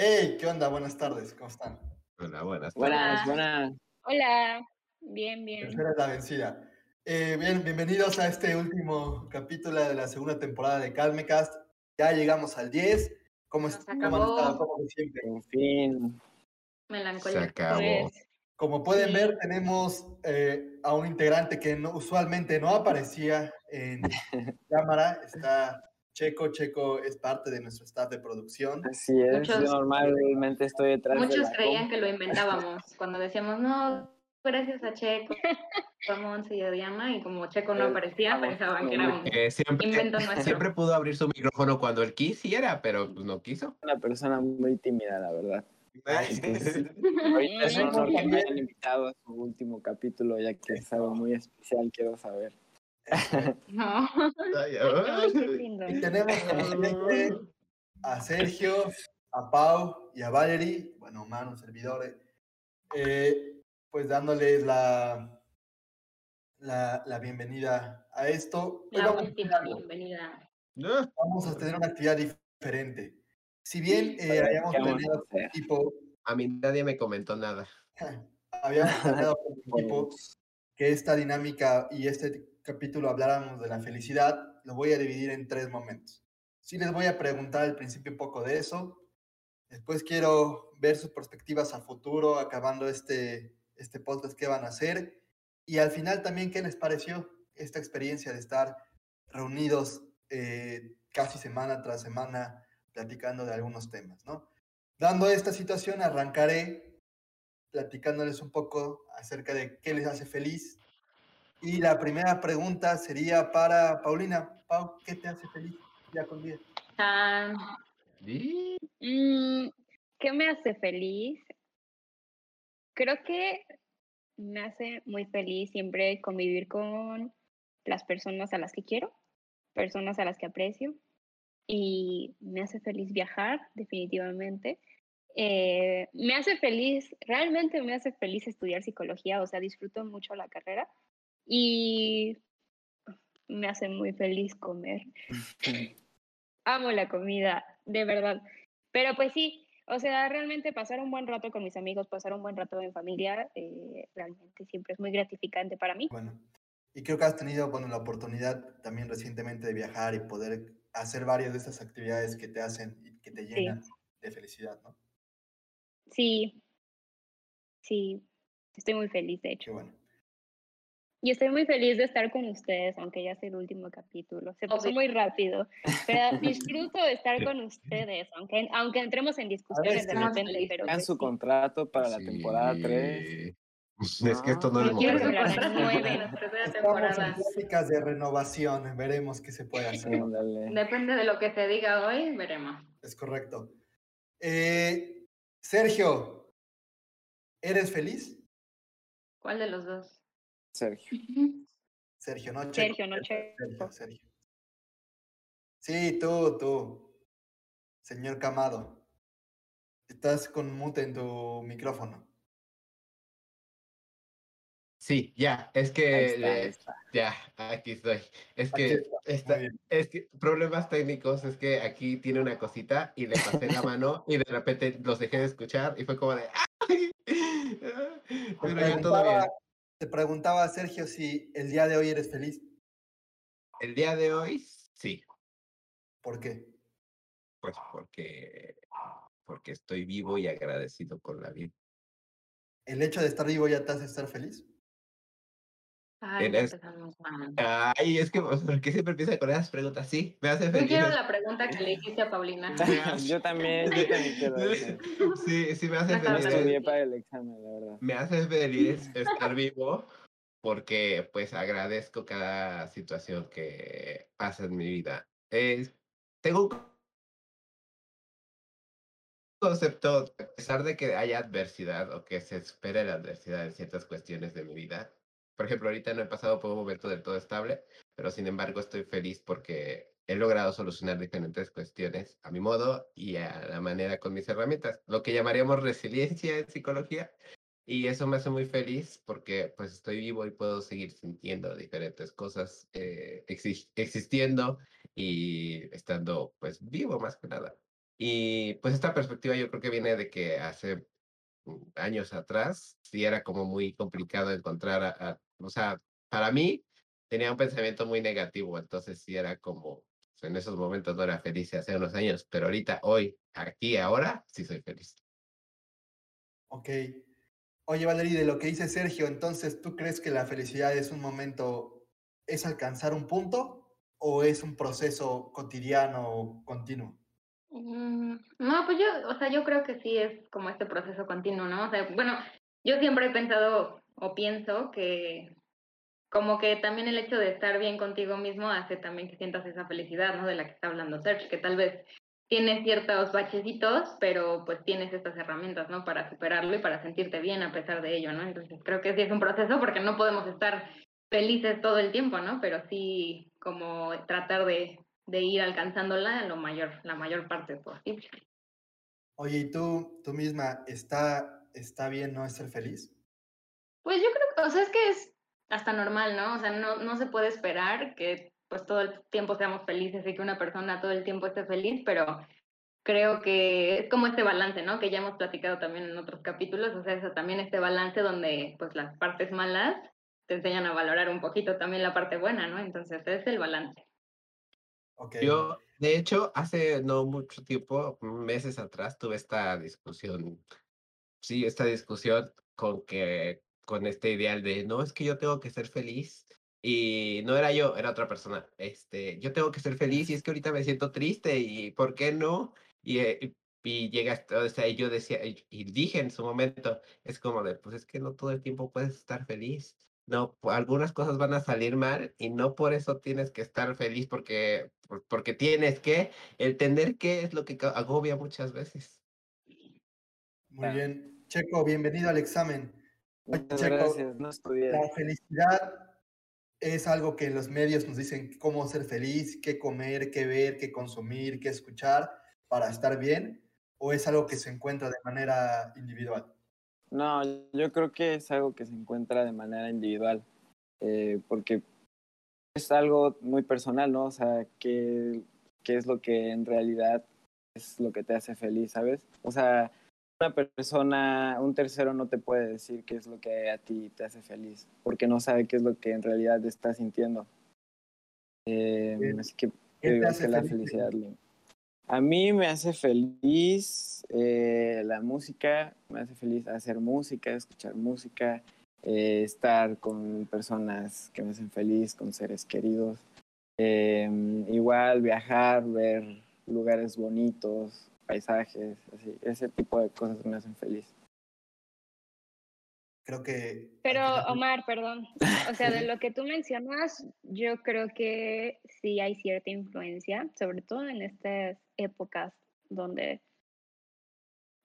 Hey, ¿qué onda? Buenas tardes, ¿cómo están? Hola, buenas. Buenas, Hola. buenas. Hola, bien, bien. Tercera es la vencida. Eh, bien, bienvenidos a este último capítulo de la segunda temporada de Calmecast. Ya llegamos al 10. ¿Cómo, Nos est- cómo han sienten? En fin. Melancolía. Se acabó. Como pueden Sí. ver, tenemos eh, a un integrante que no- usualmente no aparecía en cámara. Está Checo. Checo es parte de nuestro staff de producción. Así es. Muchos- Yo normalmente estoy detrás de muchos la creían que lo inventábamos cuando decíamos, no, gracias a Checo, a Monse y a Diana, y como Checo no aparecía, vamos, pensaban que éramos Eh, siempre, invento nuestro. siempre pudo abrir su micrófono cuando él quisiera, pero pues no quiso. una persona muy tímida, la verdad. Entonces, ahorita es un honor que me hayan invitado a su último capítulo, ya que es algo muy especial, quiero saber. No. Y tenemos a Sergio, a Pau y a Valerie, bueno, humanos, servidores, eh, pues dándoles la, la, la bienvenida a esto. Hoy La vamos, a última tener- bienvenida. No. vamos a tener una actividad diferente. Si bien eh, habíamos ¿Qué vamos a planeado hacer? equipo, A mí nadie me comentó nada. habíamos planeado el equipo que esta dinámica y este capítulo habláramos de la felicidad, lo voy a dividir en tres momentos. Sí les voy a preguntar al principio un poco de eso, después quiero ver sus perspectivas a futuro, acabando este, este podcast que van a hacer, y al final también qué les pareció esta experiencia de estar reunidos eh, casi semana tras semana platicando de algunos temas, ¿no? Dando esta situación, arrancaré platicándoles un poco acerca de qué les hace feliz. Y la primera pregunta sería para Paulina. Pau, ¿qué te hace feliz día con? Tan- Y- Mm, ¿Qué me hace feliz? Creo que me hace muy feliz siempre convivir con las personas a las que quiero, personas a las que aprecio. Y me hace feliz viajar, definitivamente. Eh, me hace feliz, realmente me hace feliz estudiar psicología, o sea, disfruto mucho la carrera y me hace muy feliz comer. Amo la comida, de verdad. Pero pues sí, o sea, realmente pasar un buen rato con mis amigos, pasar un buen rato en familia, eh, realmente siempre es muy gratificante para mí. Bueno, y creo que has tenido bueno, la oportunidad también recientemente de viajar y poder hacer varias de esas actividades que te hacen y que te Sí. llenan de felicidad, ¿no? Sí, sí, estoy muy feliz, de Qué hecho. bueno. Y estoy muy feliz de estar con ustedes, aunque ya sea el último capítulo. Se pasó muy rápido, pero disfruto de estar con ustedes, aunque, aunque entremos en discusiones de repente, pero Hagan pues su sí. contrato para la Sí. temporada 3. Es que esto no es No quiero la en temporada. pláticas de renovación, veremos qué se puede hacer. Depende de lo que te diga hoy, veremos. Es correcto. Eh, Sergio, ¿eres feliz? ¿Cuál de los dos? Sergio. Sergio, no Checo. Sergio, no Checo. Sergio, Sergio. Sí, tú, tú. Señor Camado. Estás con mute en tu micrófono. Sí, ya, es Ahí que está, ahí está. ya, aquí estoy. Es Aquí que está, es que problemas técnicos es que aquí tiene una cosita y le pasé la mano y de repente los dejé de escuchar y fue como de ¡ay! Pero ya todo bien. Te preguntaba, Sergio, si el día de hoy eres feliz. El día de hoy, sí, ¿Por qué? pues porque porque estoy vivo y agradecido con la vida. ¿El hecho de estar vivo ya te hace estar feliz? Ay, ya empezamos mal. Ay, es que ¿por qué siempre empieza con esas preguntas? Sí, me hace Yo feliz. quiero la pregunta que le hiciste a Paulina. Yo también, yo también quiero eso. Sí, sí me hace Ajá, feliz. estudié para el examen, la verdad. Me hace feliz estar vivo porque pues agradezco cada situación que pasa en mi vida. Tengo un concepto, a pesar de que haya adversidad o que se espere la adversidad en ciertas cuestiones de mi vida. Por ejemplo, ahorita no he pasado por un momento del todo estable, pero sin embargo estoy feliz porque he logrado solucionar diferentes cuestiones a mi modo y a la manera con mis herramientas, lo que llamaríamos resiliencia en psicología. Y eso me hace muy feliz porque pues estoy vivo y puedo seguir sintiendo diferentes cosas, eh, exi- existiendo y estando pues vivo más que nada. Y pues esta perspectiva yo creo que viene de que hace mm, años atrás sí era como muy complicado encontrar a, o sea, para mí tenía un pensamiento muy negativo, entonces sí era como, en esos momentos no era feliz hace unos años, pero ahorita, hoy, aquí, ahora, sí soy feliz. Ok. Oye, Valerie, de lo que dice Sergio, entonces, ¿tú crees que la felicidad es un momento, es alcanzar un punto o es un proceso cotidiano continuo? Mm, no, pues yo, o sea, yo creo que sí es como este proceso continuo, ¿no? O sea, bueno, yo siempre he pensado o pienso que como que también el hecho de estar bien contigo mismo hace también que sientas esa felicidad, ¿no? De la que está hablando Serge, que tal vez tienes ciertos bachecitos, pero pues tienes estas herramientas, ¿no? Para superarlo y para sentirte bien a pesar de ello, ¿no? Entonces creo que sí es un proceso porque no podemos estar felices todo el tiempo, ¿no? Pero sí como tratar de, de ir alcanzándola lo mayor, la mayor parte posible. Oye, ¿y tú, tú misma, está, está bien no ser feliz? Pues yo creo o sea, es que es hasta normal, ¿no? O sea, no, no se puede esperar que pues todo el tiempo seamos felices y que una persona todo el tiempo esté feliz, pero creo que es como este balance, ¿no? Que ya hemos platicado también en otros capítulos, o sea, eso también este balance donde pues las partes malas te enseñan a valorar un poquito también la parte buena, ¿no? Entonces es el balance. Okay. Yo, de hecho, hace no mucho tiempo, meses atrás, tuve esta discusión, sí, esta discusión con que con este ideal de, no, es que yo tengo que ser feliz. Y no era yo, era otra persona. Este, yo tengo que ser feliz y es que ahorita me siento triste y ¿por qué no? Y, eh, y llega, o sea, yo decía, y dije en su momento, es como de, pues es que no todo el tiempo puedes estar feliz. No, algunas cosas van a salir mal y no por eso tienes que estar feliz porque, porque tienes que, el tener que es lo que agobia muchas veces. Muy bien. Checo, bienvenido al examen. Muchas gracias, no estudié. La felicidad es algo que los medios nos dicen cómo ser feliz, qué comer, qué ver, qué consumir, qué escuchar para estar bien, o es algo que se encuentra de manera individual? No, yo creo que es algo que se encuentra de manera individual, eh, porque es algo muy personal, ¿no? O sea, ¿qué, qué es lo que en realidad es lo que te hace feliz, ¿sabes? O sea, una persona, un tercero no te puede decir qué es lo que a ti te hace feliz, porque no sabe qué es lo que en realidad estás sintiendo. Eh, así que ¿Qué te hace la felicidad. A mí me hace feliz eh, la música, me hace feliz hacer música, escuchar música, eh, estar con personas que me hacen feliz, con seres queridos. Em, igual viajar, ver lugares bonitos, paisajes, así, ese tipo de cosas me hacen feliz. Creo que... Pero Omar, perdón, o sea, de lo que tú mencionas, yo creo que sí hay cierta influencia, sobre todo en estas épocas donde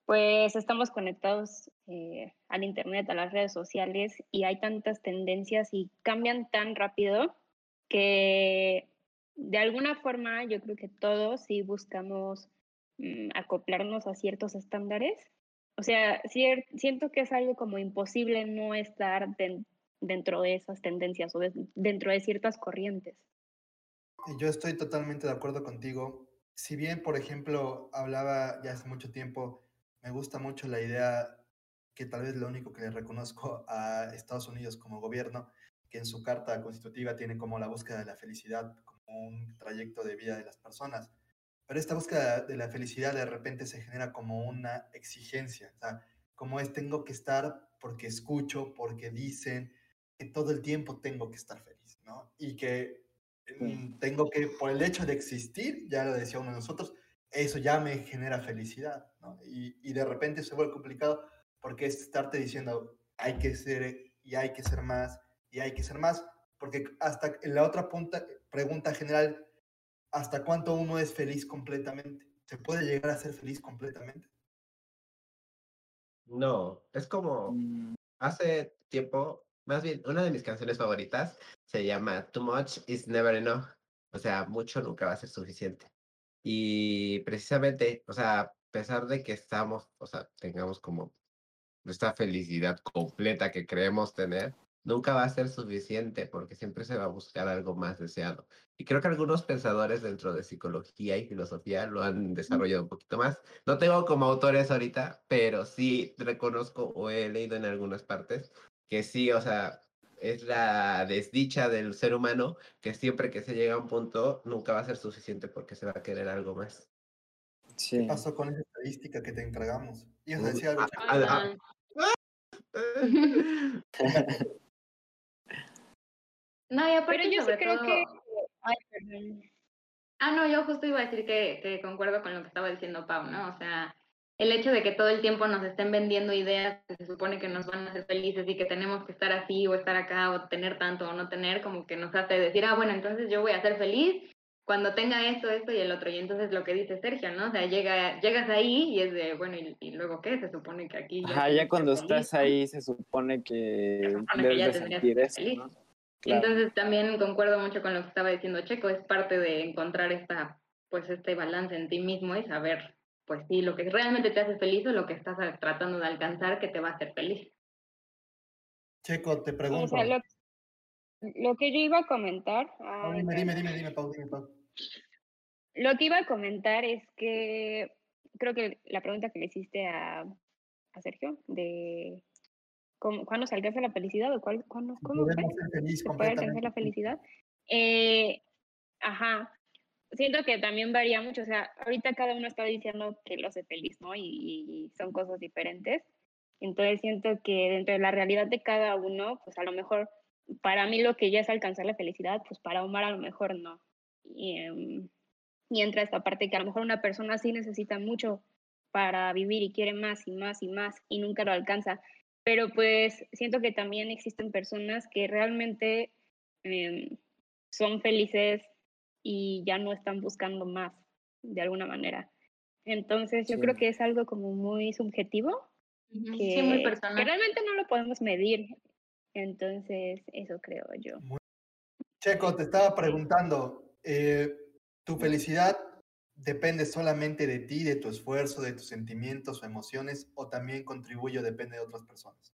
pues estamos conectados eh, al Internet, a las redes sociales y hay tantas tendencias y cambian tan rápido que de alguna forma yo creo que todos sí buscamos Mm, acoplarnos a ciertos estándares. O sea, siento que es algo como imposible no estar dentro de esas tendencias o dentro de ciertas corrientes. Yo estoy totalmente de acuerdo contigo. Si bien, por ejemplo, hablaba ya hace mucho tiempo, me gusta mucho la idea que tal vez lo único que le reconozco a Estados Unidos como gobierno, que en su carta constitutiva tiene como la búsqueda de la felicidad como un trayecto de vida de las personas. Pero esta búsqueda de la felicidad de repente se genera como una exigencia, o sea, como es tengo que estar porque escucho, porque dicen que todo el tiempo tengo que estar feliz, ¿no? Y que mm, tengo que, por el hecho de existir, ya lo decía uno de nosotros, eso ya me genera felicidad, ¿no? Y, y de repente se vuelve complicado porque es estarte diciendo hay que ser y hay que ser más y hay que ser más, porque hasta en la otra punta, pregunta general hasta cuánto uno es feliz completamente. ¿Se puede llegar a ser feliz completamente? No, es como mm. hace tiempo, más bien, una de mis canciones favoritas se llama Too Much is Never Enough. O sea, mucho nunca va a ser suficiente. Y precisamente, o sea, a pesar de que estamos, o sea, tengamos como esta felicidad completa que creemos tener, nunca va a ser suficiente porque siempre se va a buscar algo más deseado. Y creo que algunos pensadores dentro de psicología y filosofía lo han desarrollado un poquito más. No tengo como autores ahorita, pero sí reconozco o he leído en algunas partes que sí, o sea, es la desdicha del ser humano que siempre que se llega a un punto nunca va a ser suficiente porque se va a querer algo más. ¿Qué pasó con esa estadística que te entregamos? ¿Y Mm, decía algo? No, y aparte Pero yo sí sobre creo todo- que... Ay, perdón. Ah, no, yo justo iba a decir que, que concuerdo con lo que estaba diciendo Pau, ¿no? O sea, el hecho de que todo el tiempo nos estén vendiendo ideas que se supone que nos van a hacer felices y que tenemos que estar así o estar acá o tener tanto o no tener, como que nos hace decir, ah, bueno, entonces yo voy a ser feliz cuando tenga esto, esto y el otro. Y entonces lo que dice Sergio, ¿no? O sea, llega, llegas ahí y es de, bueno, ¿y, y luego qué? Se supone que aquí... Ajá, ya que cuando feliz, estás ahí se supone que Se supone que ya de sentir eso, feliz. ¿no? Claro. Entonces también concuerdo mucho con lo que estaba diciendo Checo, es parte de encontrar esta, pues este balance en ti mismo y saber, pues sí, lo que realmente te hace feliz o lo que estás tratando de alcanzar que te va a hacer feliz. Checo, te O pregunto. sea, lo, lo que yo iba a comentar... Dime, dime, dime, dime, Pau, dime, Pau. Lo que iba a comentar es que creo que la pregunta que le hiciste a, a Sergio de cómo, cuándo se alcanza la felicidad o cuál, cuándo, cómo se puede alcanzar la felicidad. Eh, ajá, siento que también varía mucho, o sea, ahorita cada uno está diciendo que lo hace feliz, ¿no? Y, y son cosas diferentes. Entonces siento que dentro de la realidad de cada uno, pues a lo mejor para mí lo que ya es alcanzar la felicidad, pues para Omar a lo mejor no. Y, em, y entra esta parte que a lo mejor una persona sí necesita mucho para vivir y quiere más y más y más y nunca lo alcanza. Pero pues siento que también existen personas que realmente em, son felices y ya no están buscando más de alguna manera. Entonces yo creo que es algo como muy subjetivo que, Sí, muy que personal. realmente no lo podemos medir. Entonces eso creo yo. Checo, te estaba preguntando, eh, ¿tu felicidad depende solamente de ti, de tu esfuerzo, de tus sentimientos o emociones, o también contribuye o depende de otras personas?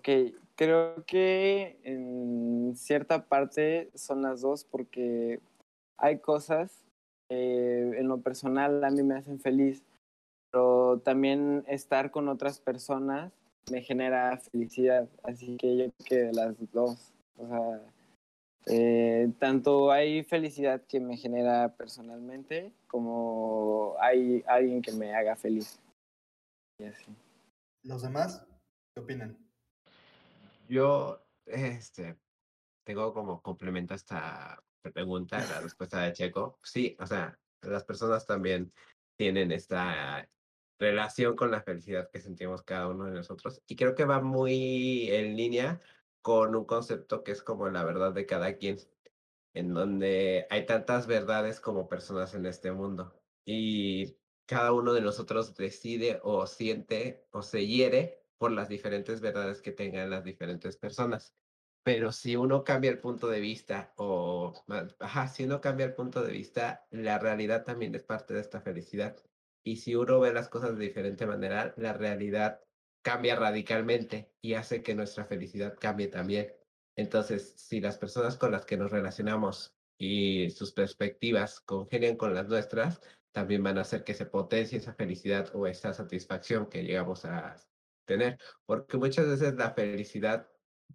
Ok, creo que en cierta parte son las dos porque hay cosas que en lo personal a mí me hacen feliz, pero también estar con otras personas me genera felicidad, así que yo creo que las dos, o sea, eh, tanto hay felicidad que me genera personalmente como hay alguien que me haga feliz. Y así. ¿Los demás qué opinan? Yo, este, tengo como complemento a esta pregunta, la respuesta de Checo. Sí, o sea, las personas también tienen esta relación con la felicidad que sentimos cada uno de nosotros. Y creo que va muy en línea con un concepto que es como la verdad de cada quien, en donde hay tantas verdades como personas en este mundo. Y cada uno de nosotros decide o siente o se hiere por las diferentes verdades que tengan las diferentes personas. Pero si uno cambia el punto de vista o, ajá, si uno cambia el punto de vista, la realidad también es parte de esta felicidad. Y si uno ve las cosas de diferente manera, la realidad cambia radicalmente y hace que nuestra felicidad cambie también. Entonces, si las personas con las que nos relacionamos y sus perspectivas congenian con las nuestras, también van a hacer que se potencie esa felicidad o esa satisfacción que llegamos a tener. Porque muchas veces la felicidad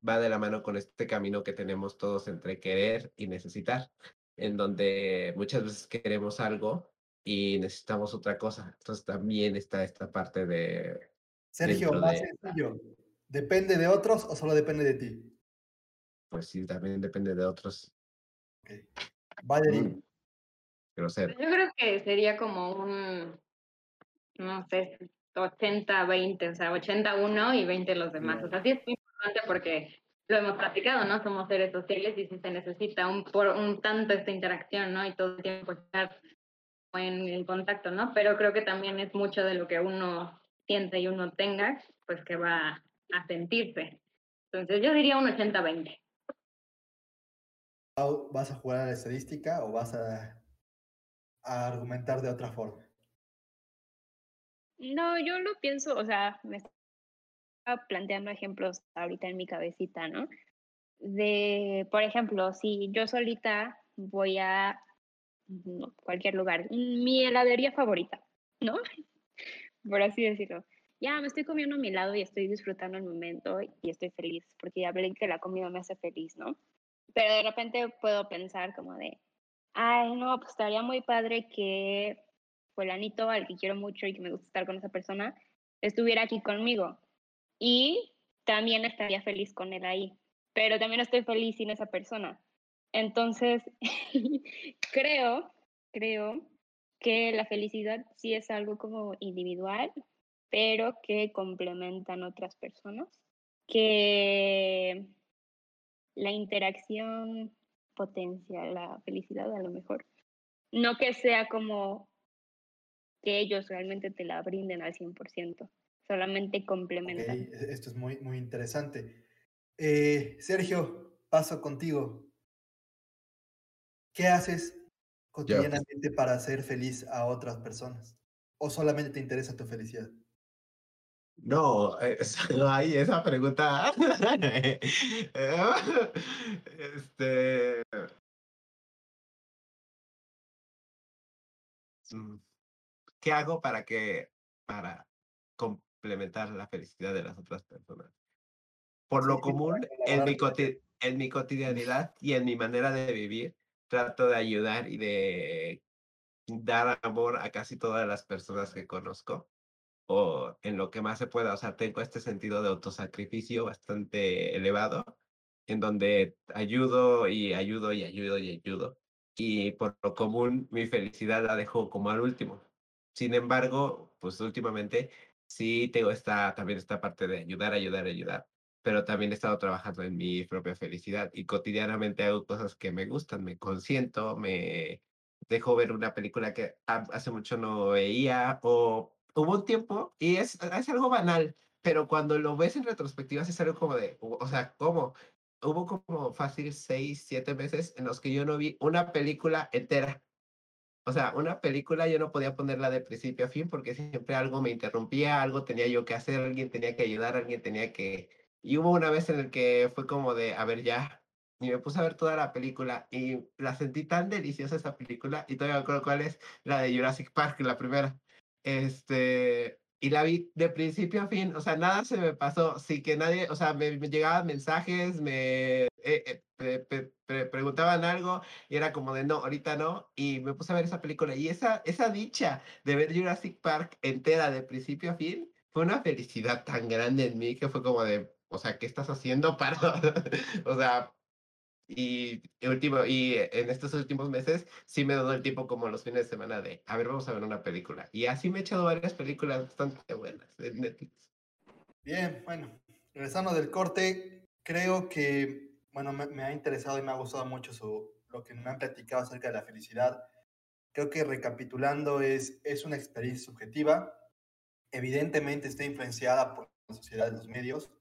va de la mano con este camino que tenemos todos entre querer y necesitar, en donde muchas veces queremos algo y necesitamos otra cosa. Entonces también está esta parte de, Sergio, más de- sencillo. ¿Depende de otros o solo depende de ti? pues sí, también depende de otros. Valerie, Mm, grosero. Yo creo que sería como un, no sé, 80-20, o sea, 81 y 20 los demás. O sea, sí es muy importante porque lo hemos platicado, ¿no? Somos seres sociales y sí se necesita un, por, un tanto esta interacción, ¿no? Y todo el tiempo estar en, en contacto, ¿no? Pero creo que también es mucho de lo que uno siente y uno tenga, pues que va a sentirse. Entonces yo diría un 80-20. Pau, ¿vas a jugar a la estadística o vas a, a argumentar de otra forma? No, yo lo pienso, o sea, me planteando ejemplos ahorita en mi cabecita, ¿no? De, por ejemplo, si yo solita voy a cualquier lugar, mi heladería favorita, ¿no? Por así decirlo. Ya me estoy comiendo mi helado y estoy disfrutando el momento y estoy feliz, porque ya hablé que la comida me hace feliz, ¿no? Pero de repente puedo pensar como de, ay, no, pues estaría muy padre que fulanito al que quiero mucho y que me gusta estar con esa persona estuviera aquí conmigo. Y también estaría feliz con él ahí, pero también estoy feliz sin esa persona. Entonces, creo, creo que la felicidad sí es algo como individual, pero que complementan otras personas, que la interacción potencia la felicidad a lo mejor. No que sea como que ellos realmente te la brinden al 100%, solamente complementan. E-, esto es muy, muy interesante. Eh, Sergio, paso contigo. ¿Qué haces cotidianamente para hacer feliz a otras personas? ¿O solamente te interesa tu felicidad? No, hay esa pregunta. este. Mm, ¿Qué hago para que, para complementar la felicidad de las otras personas? Por lo común, en mi, en mi cotidianidad y en mi manera de vivir, trato de ayudar y de dar amor a casi todas las personas que conozco o en lo que más se pueda. O sea, tengo este sentido de autosacrificio bastante elevado, en donde ayudo y ayudo y ayudo y ayudo. Y por lo común, mi felicidad la dejo como al último. Sin embargo, pues últimamente sí tengo esta, también esta parte de ayudar, ayudar, ayudar. Pero también he estado trabajando en mi propia felicidad y cotidianamente hago cosas que me gustan, me consiento, me dejo ver una película que hace mucho no veía o hubo un tiempo, y es, es algo banal, pero cuando lo ves en retrospectiva es algo como de, o sea, ¿cómo? Hubo como fácil seis, siete meses en los que yo no vi una película entera. O sea, una película yo no podía ponerla de principio a fin porque siempre algo me interrumpía, algo tenía yo que hacer, alguien tenía que ayudar, alguien tenía que... Y hubo una vez en el que fue como de, a ver, ya. Y me puse a ver toda la película y la sentí tan deliciosa esa película. Y todavía me acuerdo cuál es, la de Jurassic Park, la primera. Este, y la vi de principio a fin, o sea, nada se me pasó, sí que nadie, o sea, me, llegaban mensajes, me eh, eh, preguntaban algo y era como de no, ahorita no, y me puse a ver esa película y esa, esa dicha de ver Jurassic Park entera de principio a fin fue una felicidad tan grande en mí que fue como de, o sea, ¿qué estás haciendo para, o sea, y, último, y en estos últimos meses sí me he dado el tiempo como los fines de semana de, a ver, vamos a ver una película. Y así me he echado varias películas bastante buenas en Netflix. Bien, bueno, regresando del corte, creo que, bueno, me, ha interesado y me ha gustado mucho su, lo que me han platicado acerca de la felicidad. Creo que recapitulando es, es una experiencia subjetiva, evidentemente está influenciada por la sociedad de los medios.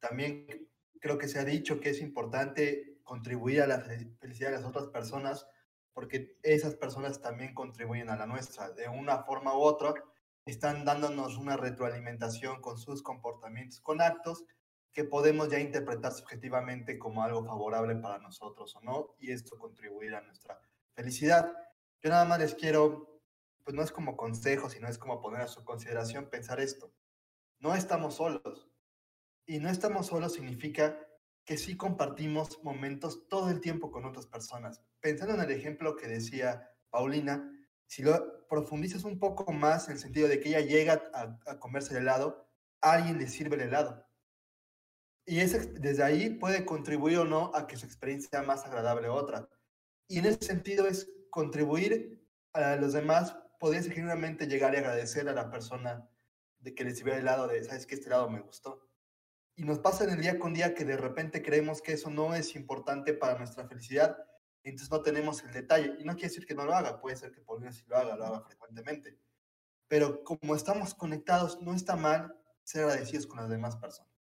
También creo que se ha dicho que es importante contribuir a la felicidad de las otras personas, porque esas personas también contribuyen a la nuestra. De una forma u otra, están dándonos una retroalimentación con sus comportamientos, con actos que podemos ya interpretar subjetivamente como algo favorable para nosotros o no, y esto contribuir a nuestra felicidad. Yo nada más les quiero, pues no es como consejo, sino es como poner a su consideración pensar esto. No estamos solos. Y no estamos solos significa que sí compartimos momentos todo el tiempo con otras personas. Pensando en el ejemplo que decía Paulina, si lo profundizas un poco más en el sentido de que ella llega a, comerse el helado, alguien le sirve el helado. Y ese, desde ahí puede contribuir o no a que su experiencia sea más agradable o otra. Y en ese sentido es contribuir a los demás, podría genuinamente llegar y agradecer a la persona de que le sirvió el helado, de, sabes que este helado me gustó y nos pasa en el día con día que de repente creemos que eso no es importante para nuestra felicidad, entonces no tenemos el detalle. Y no quiere decir que no lo haga, puede ser que por si lo haga, lo haga frecuentemente. Pero como estamos conectados, no está mal ser agradecidos con las demás personas.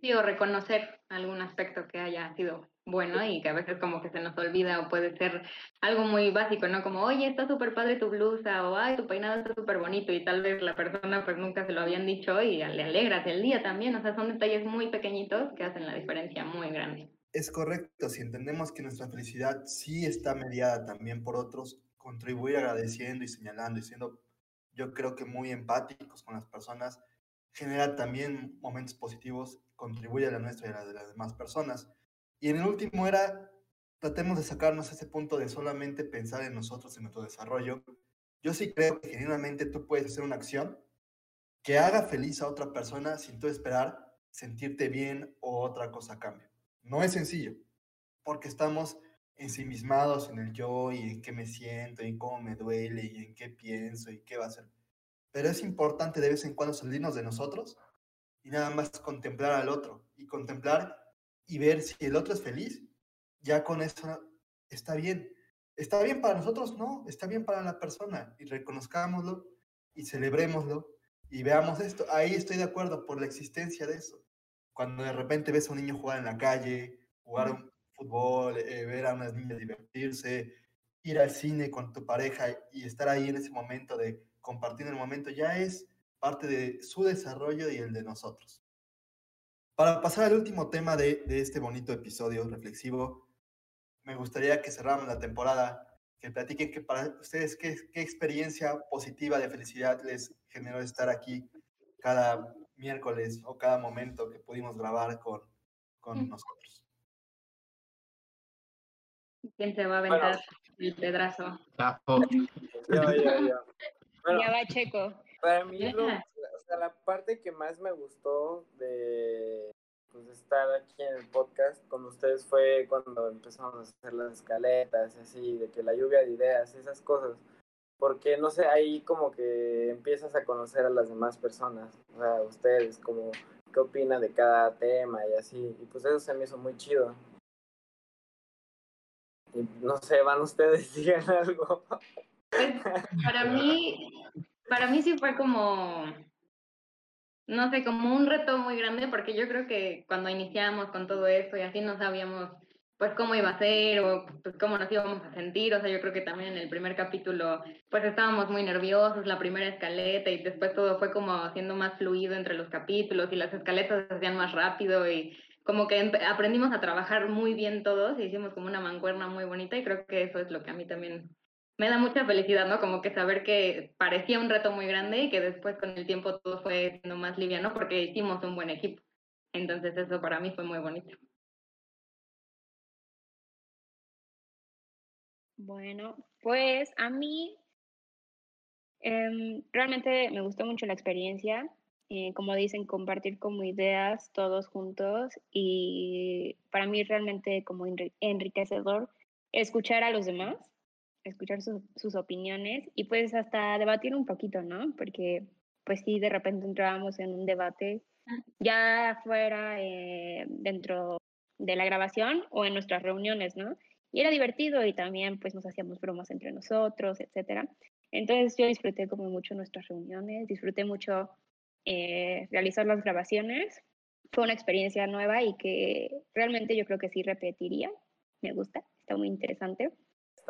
Sí, o reconocer algún aspecto que haya sido bueno y que a veces como que se nos olvida o puede ser algo muy básico, ¿no? Como, oye, está súper padre tu blusa o, ay, tu peinado está súper bonito y tal vez la persona pues nunca se lo habían dicho y le alegras el día también, o sea, son detalles muy pequeñitos que hacen la diferencia muy grande. Es correcto, si entendemos que nuestra felicidad sí está mediada también por otros, contribuir agradeciendo y señalando y siendo, yo creo que muy empáticos con las personas, genera también momentos positivos, contribuye a la nuestra y a la de las demás personas. Y en el último era, tratemos de sacarnos ese punto de solamente pensar en nosotros, en nuestro desarrollo. Yo sí creo que genuinamente tú puedes hacer una acción que haga feliz a otra persona sin tú esperar sentirte bien o otra cosa a. No es sencillo, porque estamos ensimismados en el yo y en qué me siento y cómo me duele y en qué pienso y qué va a ser. Pero es importante de vez en cuando salirnos de nosotros y nada más contemplar al otro y contemplar y ver si el otro es feliz. Ya con eso está bien. ¿Está bien para nosotros? No, está bien para la persona y reconozcámoslo y celebrémoslo y veamos esto. Ahí estoy de acuerdo por la existencia de eso. Cuando de repente ves a un niño jugar en la calle, jugar un fútbol, eh, ver a unas niñas divertirse, ir al cine con tu pareja y estar ahí en ese momento de compartir el momento, ya es parte de su desarrollo y el de nosotros. Para pasar al último tema de, de este bonito episodio reflexivo, me gustaría que cerramos la temporada, que platiquen que para ustedes qué, qué experiencia positiva de felicidad les generó estar aquí cada miércoles o cada momento que pudimos grabar con, con nosotros. ¿Quién se va a aventar bueno. el pedazo? Yo, yo, yo. Bueno, ya va Checo. Para mí, lo, o sea, la parte que más me gustó de pues, estar aquí en el podcast con ustedes fue cuando empezamos a hacer las escaletas, así, de que la lluvia de ideas, esas cosas. Porque, no sé, ahí como que empiezas a conocer a las demás personas, o sea, ustedes, como qué opinan de cada tema y así. Y pues eso se me hizo muy chido. Y no sé, van ustedes, digan algo. Para mí, para mí sí fue como, no sé, como un reto muy grande, porque yo creo que cuando iniciamos con todo esto y así no sabíamos pues cómo iba a ser o pues cómo nos íbamos a sentir, o sea, yo creo que también en el primer capítulo pues estábamos muy nerviosos, la primera escaleta y después todo fue como haciendo más fluido entre los capítulos y las escaletas se hacían más rápido y como que aprendimos a trabajar muy bien todos y hicimos como una mancuerna muy bonita y creo que eso es lo que a mí también me da mucha felicidad, ¿no? Como que saber que parecía un reto muy grande y que después con el tiempo todo fue siendo más liviano porque hicimos un buen equipo. Entonces eso para mí fue muy bonito. Bueno, pues a mí eh, realmente me gustó mucho la experiencia. Eh, como dicen, compartir como ideas todos juntos y para mí realmente como enriquecedor escuchar a los demás escuchar su, sus opiniones y pues hasta debatir un poquito, ¿no? Porque pues sí, de repente entrábamos en un debate ya fuera eh, dentro de la grabación o en nuestras reuniones, ¿no? Y era divertido y también pues nos hacíamos bromas entre nosotros, etcétera. Entonces yo disfruté como mucho nuestras reuniones, disfruté mucho eh, realizar las grabaciones. Fue una experiencia nueva y que realmente yo creo que sí repetiría. Me gusta, está muy interesante.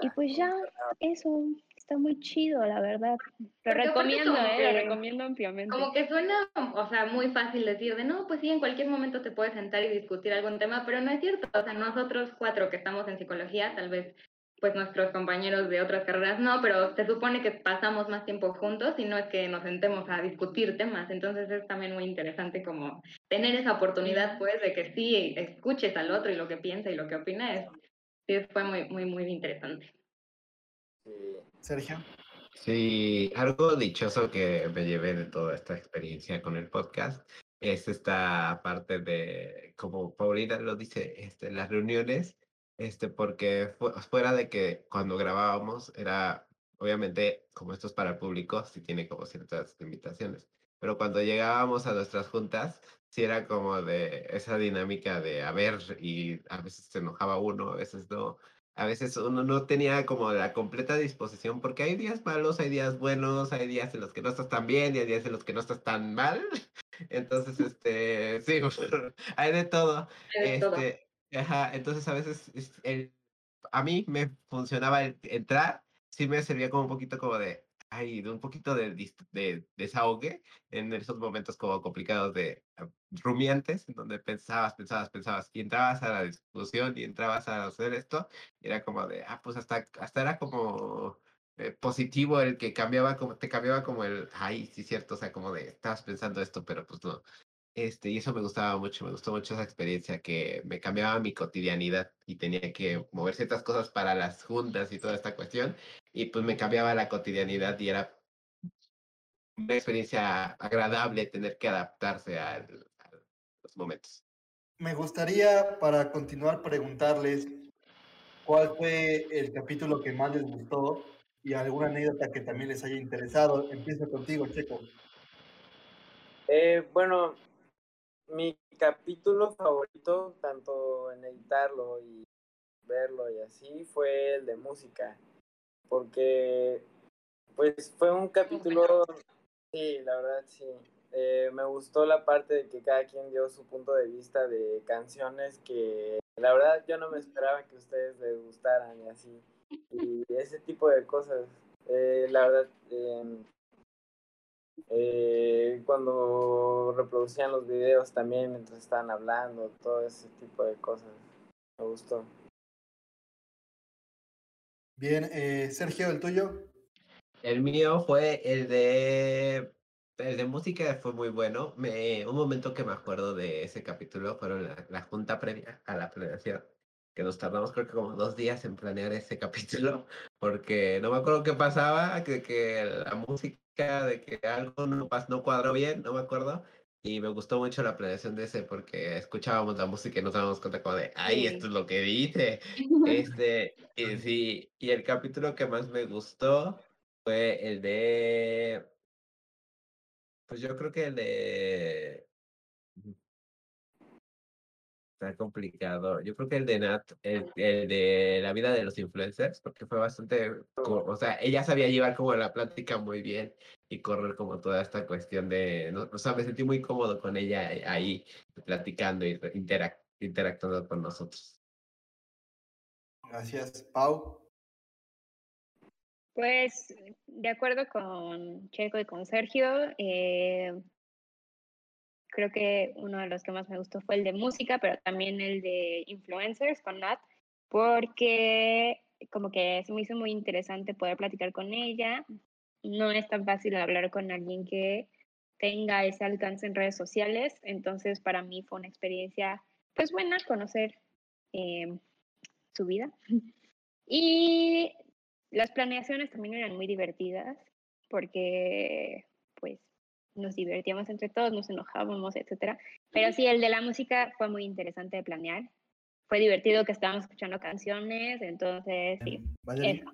Y pues ya, eso, está muy chido, la verdad. Lo recomiendo, eh, lo recomiendo ampliamente. Como que suena, o sea, muy fácil decir de, no, pues sí, en cualquier momento te puedes sentar y discutir algún tema, pero no es cierto. O sea, nosotros cuatro que estamos en psicología, tal vez pues nuestros compañeros de otras carreras no, pero se supone que pasamos más tiempo juntos y no es que nos sentemos a discutir temas, entonces es también muy interesante como tener esa oportunidad pues de que sí escuches al otro y lo que piensa y lo que opina es sí, fue muy, muy, muy interesante. Sergio. Sí, algo dichoso que me llevé de toda esta experiencia con el podcast es esta parte de, como Paulina lo dice, este, las reuniones, este, porque fuera de que cuando grabábamos era, obviamente, como esto es para el público, sí tiene como ciertas limitaciones, pero cuando llegábamos a nuestras juntas, sí era como de esa dinámica de a ver y a veces se enojaba uno, a veces no. A veces uno no tenía como la completa disposición porque hay días malos, hay días buenos, hay días en los que no estás tan bien y hay días en los que no estás tan mal. Entonces, este, sí, hay de todo. Hay de todo. Este, ajá, entonces a veces es el, a mí me funcionaba el entrar, sí me servía como un poquito como de, ay, de un poquito de, de desahogue en esos momentos como complicados de ah, rumiantes, en donde pensabas, pensabas, pensabas, y entrabas a la discusión y entrabas a hacer esto, y era como de, ah, pues hasta, hasta era como eh, positivo el que cambiaba, como, te cambiaba como el, ay, sí, cierto, o sea, como de, estabas pensando esto, pero pues no. Este, y eso me gustaba mucho, me gustó mucho esa experiencia que me cambiaba mi cotidianidad y tenía que mover ciertas cosas para las juntas y toda esta cuestión, y pues me cambiaba la cotidianidad y era una experiencia agradable tener que adaptarse al- a los momentos. Me gustaría, para continuar, preguntarles cuál fue el capítulo que más les gustó y alguna anécdota que también les haya interesado. Empiezo contigo, Checo. Eh, bueno, mi capítulo favorito, tanto en editarlo y verlo y así, fue el de música. Porque, pues, fue un capítulo, sí, la verdad, sí. Eh, me gustó la parte de que cada quien dio su punto de vista de canciones que, la verdad, yo no me esperaba que ustedes les gustaran y así. Y ese tipo de cosas. Eh, la verdad, em, eh, cuando reproducían los videos también mientras estaban hablando, todo ese tipo de cosas. Me gustó. Bien, eh, Sergio, el tuyo. El mío fue el de de música fue muy bueno. Un momento que me acuerdo de ese capítulo fueron la, junta previa a la planeación, que nos tardamos creo que como dos días en planear ese capítulo, porque no me acuerdo qué pasaba, que, que la música, de que algo no, no cuadró bien, no me acuerdo. Y me gustó mucho la planeación de ese porque escuchábamos la música y nos dábamos cuenta como de, ay, Sí. esto es lo que dice. Este, y sí, y el capítulo que más me gustó fue el de. Pues yo creo que el de. Está complicado. Yo creo que el de Nat, el, el de la vida de los influencers, porque fue bastante. O sea, ella sabía llevar como la plática muy bien y correr como toda esta cuestión de. no- O sea, me sentí muy cómodo con ella ahí platicando y interac- interactuando con nosotros. Gracias, Pau. Pues de acuerdo con Checo y con Sergio, eh, creo que uno de los que más me gustó fue el de música, pero también el de influencers con Nat, porque como que se me hizo muy interesante poder platicar con ella. No es tan fácil hablar con alguien que tenga ese alcance en redes sociales, entonces para mí fue una experiencia pues buena conocer eh, su vida. Y las planeaciones también eran muy divertidas porque pues nos divertíamos entre todos, nos enojábamos, etcétera. Pero sí, el de la música fue muy interesante de planear. Fue divertido que estábamos escuchando canciones, entonces sí, eso.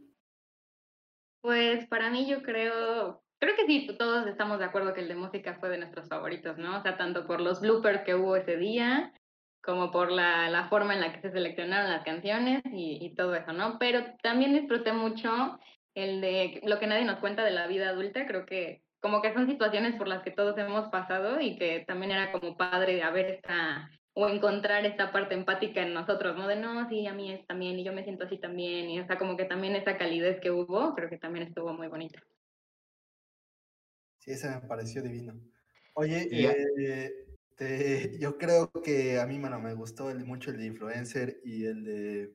Pues para mí yo creo, creo que sí, todos estamos de acuerdo que el de música fue de nuestros favoritos, ¿no? O sea, tanto por los bloopers que hubo ese día, como por la, la forma en la que se seleccionaron las canciones y, y todo eso, ¿no? Pero también disfruté mucho el de lo que nadie nos cuenta de la vida adulta, creo que como que son situaciones por las que todos hemos pasado y que también era como padre haber esta o encontrar esta parte empática en nosotros, ¿no? De no, sí, a mí es también, y yo me siento así también, y o sea, como que también esa calidez que hubo, creo que también estuvo muy bonita. Sí, ese me pareció divino. Oye, eh, te- yo creo que a mí, bueno, me gustó el, mucho el de influencer y el de,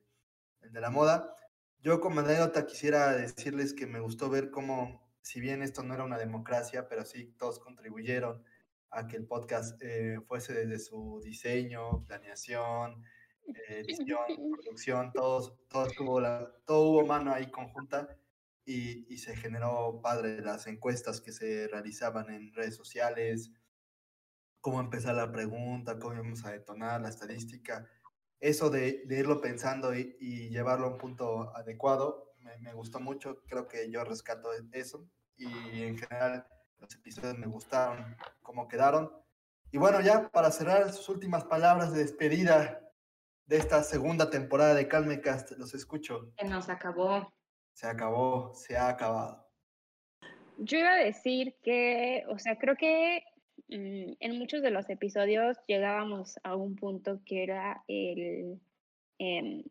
el de la moda. Yo como anécdota quisiera decirles que me gustó ver cómo, si bien esto no era una democracia, pero sí todos contribuyeron a que el podcast eh, fuese desde su diseño, planeación, eh, edición, producción, todos, todos tuvo la, todo hubo mano ahí conjunta y, y se generó padre las encuestas que se realizaban en redes sociales, cómo empezar la pregunta, cómo íbamos a detonar la estadística. Eso de, de irlo pensando y, y llevarlo a un punto adecuado me, me gustó mucho, creo que yo rescato eso y en general los episodios me gustaron cómo quedaron. Y bueno, ya para cerrar sus últimas palabras de despedida de esta segunda temporada de Calmecast, los escucho. Se nos acabó. Se acabó, se ha acabado. Yo iba a decir que, o sea, creo que mm, en muchos de los episodios llegábamos a un punto que era el, em,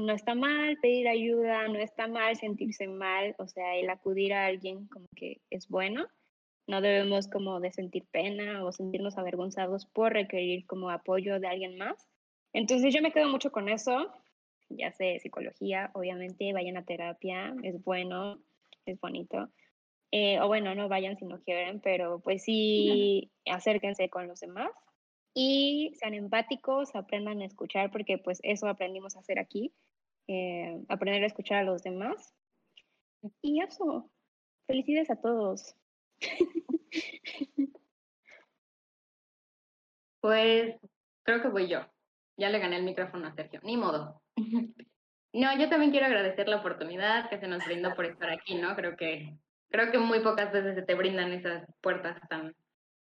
no está mal pedir ayuda, no está mal sentirse mal, o sea, el acudir a alguien como que es bueno, no debemos como de sentir pena o sentirnos avergonzados por requerir como apoyo de alguien más. Entonces yo me quedo mucho con eso, ya sé, psicología, obviamente, vayan a terapia, es bueno, es bonito. Eh, o bueno, no vayan si no quieren, pero pues sí, acérquense con los demás y sean empáticos, aprendan a escuchar, porque pues eso aprendimos a hacer aquí, eh, aprender a escuchar a los demás. Y eso, felicidades a todos. Pues creo que voy yo. Ya le gané el micrófono a Sergio, ni modo. No, yo también quiero agradecer la oportunidad que se nos brindó por estar aquí, ¿no? Creo que, creo que muy pocas veces se te brindan esas puertas tan,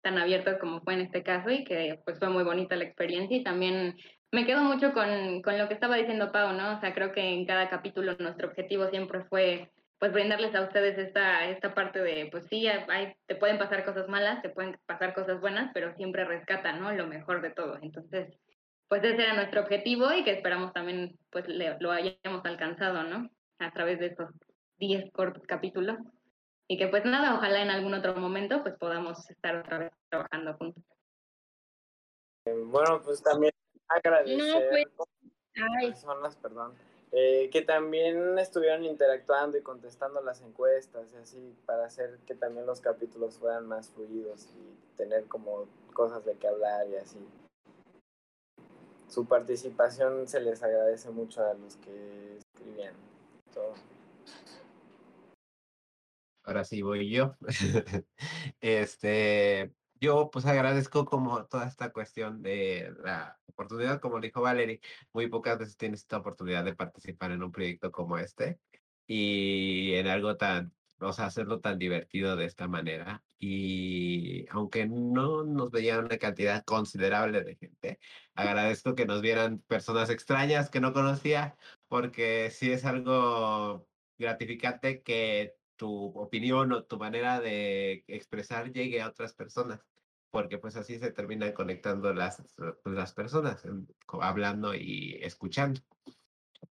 tan abiertas como fue en este caso y que pues fue muy bonita la experiencia y también me quedo mucho con, con lo que estaba diciendo Pau, ¿no? O sea, creo que en cada capítulo nuestro objetivo siempre fue pues brindarles a ustedes esta, esta parte de, pues sí, hay, te pueden pasar cosas malas, te pueden pasar cosas buenas, pero siempre rescata, ¿no? Lo mejor de todo. Entonces, pues ese era nuestro objetivo y que esperamos también pues lo hayamos alcanzado, ¿no? A través de estos 10 cortos capítulos. Y que pues nada, ojalá en algún otro momento pues podamos estar otra vez trabajando juntos. Bueno, pues también agradecer no, pues, personas, perdón, eh, que también estuvieron interactuando y contestando las encuestas y así para hacer que también los capítulos fueran más fluidos y tener como cosas de qué hablar y así su participación se les agradece mucho a los que escribían todo. Ahora sí voy yo. este, yo pues agradezco como toda esta cuestión de la oportunidad, como dijo Valerie, muy pocas veces tienes esta oportunidad de participar en un proyecto como este y en algo tan o sea, hacerlo tan divertido de esta manera. Y aunque no nos veían una cantidad considerable de gente, agradezco que nos vieran personas extrañas que no conocía, porque sí es algo gratificante que tu opinión o tu manera de expresar llegue a otras personas, porque pues así se terminan conectando las, pues, las personas, hablando y escuchando.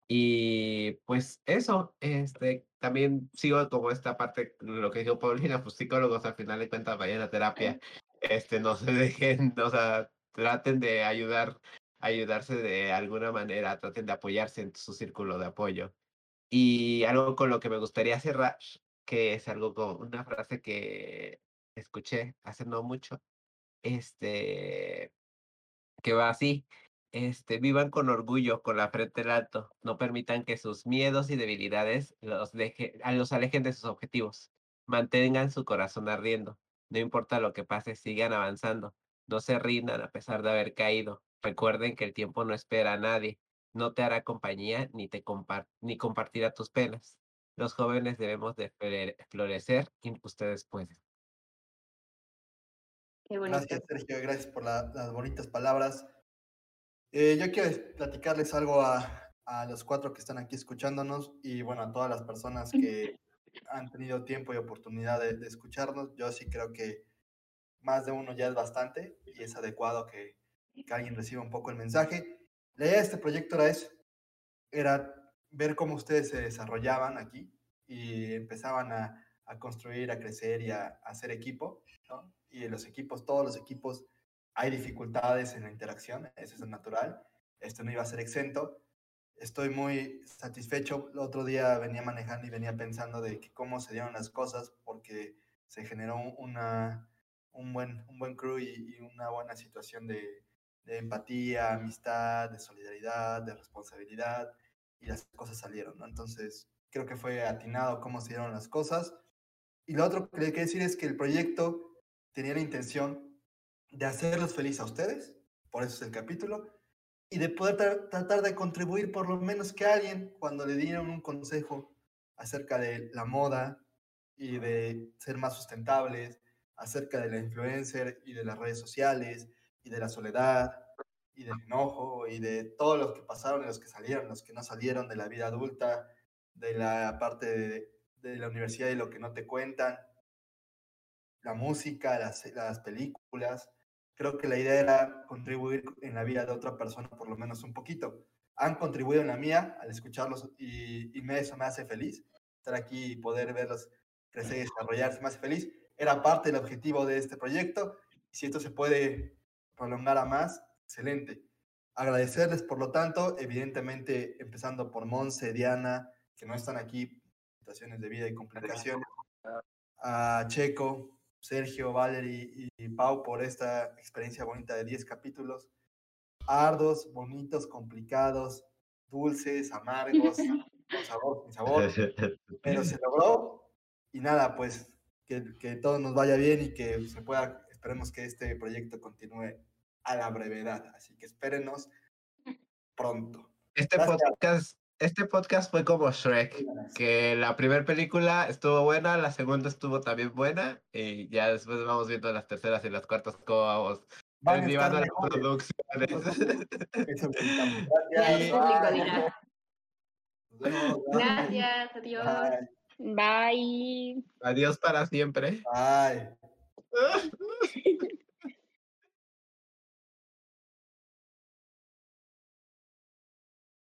Y pues eso, este, también sigo como esta parte, lo que dijo Paulina, pues psicólogos al final de cuentas vayan a terapia, este, no se dejen, o sea, traten de ayudar, ayudarse de alguna manera, traten de apoyarse en su círculo de apoyo. Y algo con lo que me gustaría cerrar, que es algo con una frase que escuché hace no mucho, este, que va así, este, vivan con orgullo, con la frente en alto. No permitan que sus miedos y debilidades los, deje, los alejen de sus objetivos. Mantengan su corazón ardiendo. No importa lo que pase, sigan avanzando. No se rindan a pesar de haber caído. Recuerden que el tiempo no espera a nadie. No te hará compañía ni, te ni compartirá tus penas. Los jóvenes debemos de florecer y ustedes pueden. Gracias, Sergio. Gracias por las bonitas palabras. Eh, yo quiero platicarles algo a, a, los cuatro que están aquí escuchándonos y bueno, a todas las personas que han tenido tiempo y oportunidad de, escucharnos. Yo sí creo que más de uno ya es bastante y es adecuado que, que alguien reciba un poco el mensaje. La idea de este proyecto era eso, era ver cómo ustedes se desarrollaban aquí y empezaban a, construir, a crecer y a, hacer equipo, ¿no? Y los equipos, todos los equipos hay dificultades en la interacción, eso es natural, esto no iba a ser exento. Estoy muy satisfecho. El otro día venía manejando y venía pensando de cómo se dieron las cosas porque se generó un, buen, un crew y, una buena situación de, empatía, amistad, de solidaridad, de responsabilidad y las cosas salieron. Entonces, creo que fue atinado cómo se dieron las cosas. Y lo otro que le quiero decir es que el proyecto tenía la intención de hacerlos felices a ustedes, por eso es el capítulo, y de poder tratar de contribuir por lo menos que alguien, cuando le dieron un consejo acerca de la moda y de ser más sustentables, acerca de la influencer y de las redes sociales y de la soledad y del enojo y de todos los que pasaron y los que salieron, los que no salieron de la vida adulta, de la parte de, de la universidad y lo que no te cuentan, la música, las, las películas. Creo que la idea era contribuir en la vida de otra persona por lo menos un poquito. Han contribuido en la mía al escucharlos y, y me, eso me hace feliz. Estar aquí y poder verlos crecer y desarrollarse me hace feliz. Era parte del objetivo de este proyecto. Si esto se puede prolongar a más, excelente. Agradecerles, por lo tanto, evidentemente, empezando por Monse, Diana, que no están aquí, situaciones de vida y complicaciones, a Checo, Sergio, Valerie y Pau por esta experiencia bonita de 10 capítulos. Ardos, bonitos, complicados, dulces, amargos, con sabor, sin sabor, pero se logró. Y nada, pues que, que todo nos vaya bien y que se pueda, esperemos que este proyecto continúe a la brevedad. Así que espérenos pronto. Este Gracias. podcast, este podcast fue como Shrek, que la primera película estuvo buena, la segunda estuvo también buena, y ya después vamos viendo las terceras y las cuartas cómo vamos derivando las producciones. Gracias. Gracias, adiós. Bye. Bye. Adiós para siempre. Bye.